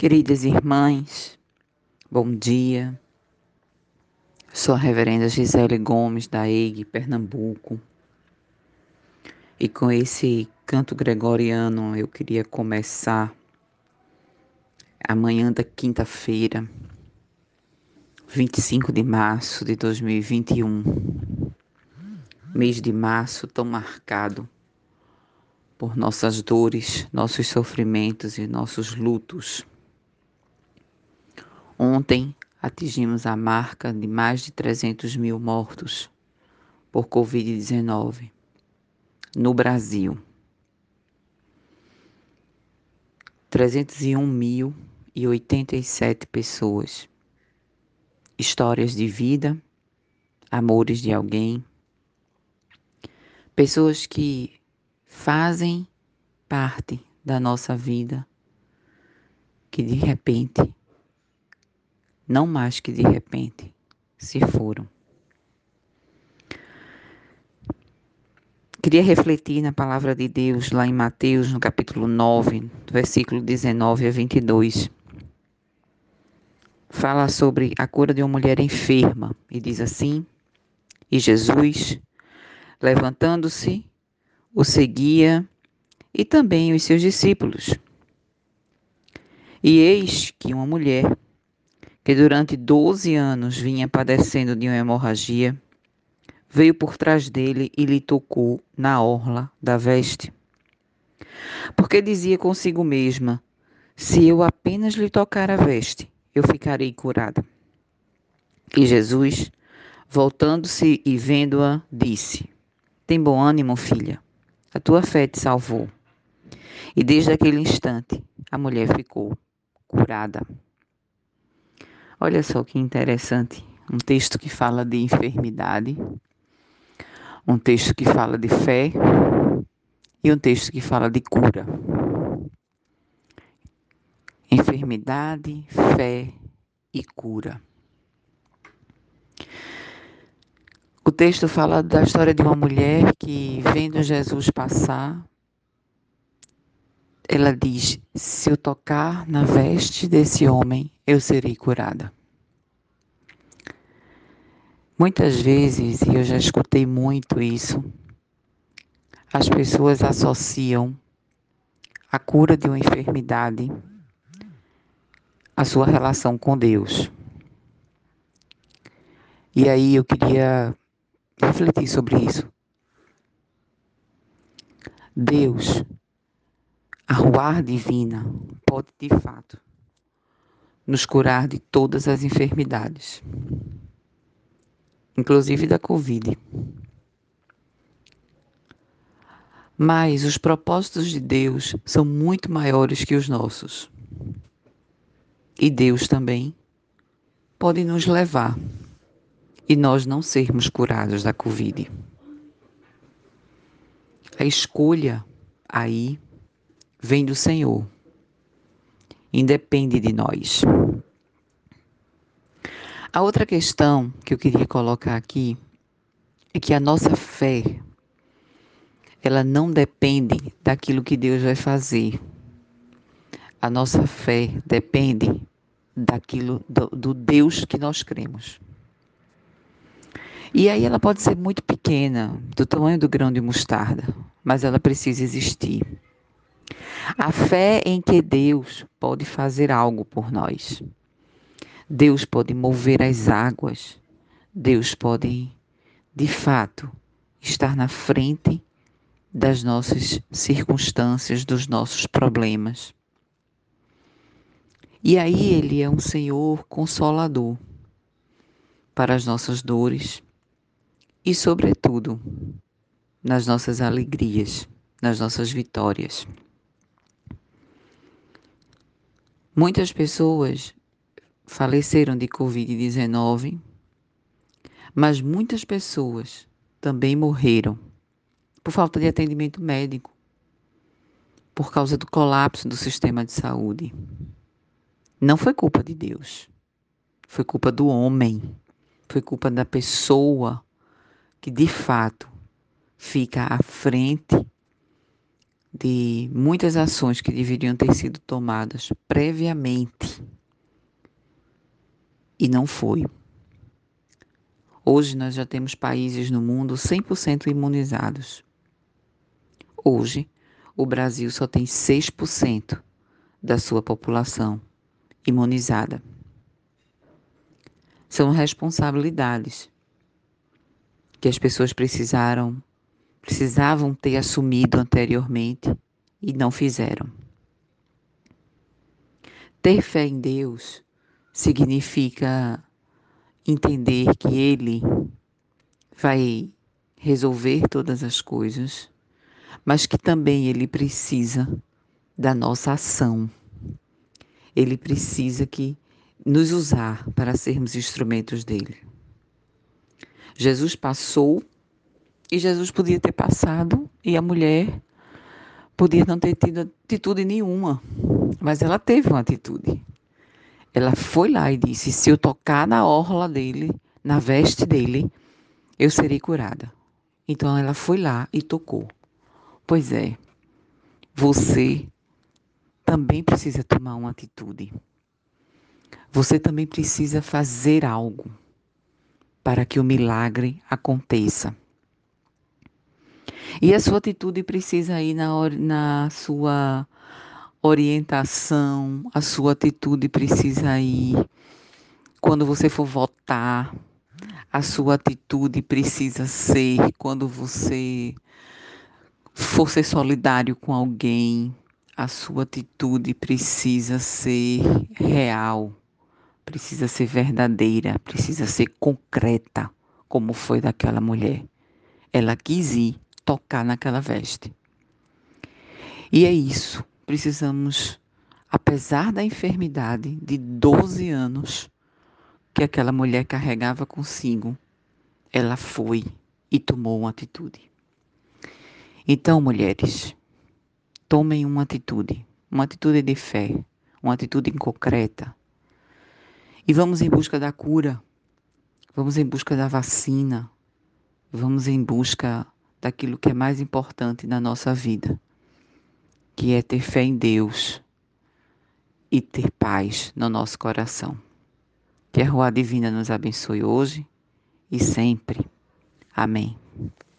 Queridas irmãs, bom dia. Sou a reverenda Gisele Gomes, da EIG, Pernambuco. E com esse canto gregoriano eu queria começar amanhã da quinta-feira, 25 de março de 2021. Mês de março tão marcado por nossas dores, nossos sofrimentos e nossos lutos. Ontem atingimos a marca de mais de 300 mil mortos por Covid-19 no Brasil. 301.087 pessoas. Histórias de vida, amores de alguém, pessoas que fazem parte da nossa vida, que de repente, não mais que de repente, se foram. Queria refletir na palavra de Deus lá em Mateus, no capítulo 9, versículo 19 a 22. Fala sobre a cura de uma mulher enferma e diz assim: E Jesus, levantando-se, o seguia e também os seus discípulos. E eis que uma mulher, que durante doze anos vinha padecendo de uma hemorragia, veio por trás dele e lhe tocou na orla da veste. Porque dizia consigo mesma: Se eu apenas lhe tocar a veste, eu ficarei curada. E Jesus, voltando-se e vendo-a, disse: Tem bom ânimo, filha a tua fé te salvou. E desde aquele instante, a mulher ficou curada. Olha só que interessante. Um texto que fala de enfermidade, um texto que fala de fé e um texto que fala de cura. Enfermidade, fé e cura. O texto fala da história de uma mulher que, vendo Jesus passar, ela diz: Se eu tocar na veste desse homem, eu serei curada. Muitas vezes, e eu já escutei muito isso, as pessoas associam a cura de uma enfermidade à sua relação com Deus. E aí eu queria refletir sobre isso. Deus, a ruar divina, pode de fato nos curar de todas as enfermidades, inclusive da Covid. Mas os propósitos de Deus são muito maiores que os nossos. E Deus também pode nos levar e nós não sermos curados da Covid. A escolha aí vem do Senhor, independe de nós. A outra questão que eu queria colocar aqui é que a nossa fé ela não depende daquilo que Deus vai fazer. A nossa fé depende daquilo do, do Deus que nós cremos. E aí ela pode ser muito pequena, do tamanho do grão de mostarda, mas ela precisa existir. A fé em que Deus pode fazer algo por nós. Deus pode mover as águas. Deus pode, de fato, estar na frente das nossas circunstâncias, dos nossos problemas. E aí ele é um Senhor consolador para as nossas dores, e, sobretudo, nas nossas alegrias, nas nossas vitórias. Muitas pessoas faleceram de Covid-19, mas muitas pessoas também morreram por falta de atendimento médico, por causa do colapso do sistema de saúde. Não foi culpa de Deus, foi culpa do homem, foi culpa da pessoa que de fato fica à frente de muitas ações que deveriam ter sido tomadas previamente e não foi. Hoje nós já temos países no mundo 100% imunizados. Hoje, o Brasil só tem 6% da sua população imunizada. São responsabilidades que as pessoas precisaram precisavam ter assumido anteriormente e não fizeram. Ter fé em Deus significa entender que Ele vai resolver todas as coisas, mas que também Ele precisa da nossa ação. Ele precisa que nos usar para sermos instrumentos dele. Jesus passou e Jesus podia ter passado e a mulher podia não ter tido atitude nenhuma, mas ela teve uma atitude. Ela foi lá e disse: Se eu tocar na orla dele, na veste dele, eu serei curada. Então ela foi lá e tocou. Pois é, você também precisa tomar uma atitude. Você também precisa fazer algo para que o milagre aconteça. E a sua atitude precisa ir na, na sua orientação, a sua atitude precisa ir quando você for votar, a sua atitude precisa ser quando você for ser solidário com alguém, a sua atitude precisa ser real, precisa ser verdadeira, precisa ser concreta, como foi daquela mulher. Ela quis ir tocar naquela veste. E é isso. Precisamos, apesar da enfermidade de 12 anos que aquela mulher carregava consigo, ela foi e tomou uma atitude. Então, mulheres, tomem uma atitude, uma atitude de fé, uma atitude concreta. E vamos em busca da cura, vamos em busca da vacina, vamos em busca daquilo que é mais importante na nossa vida, que é ter fé em Deus e ter paz no nosso coração. Que a Rua Divina nos abençoe hoje e sempre. Amém.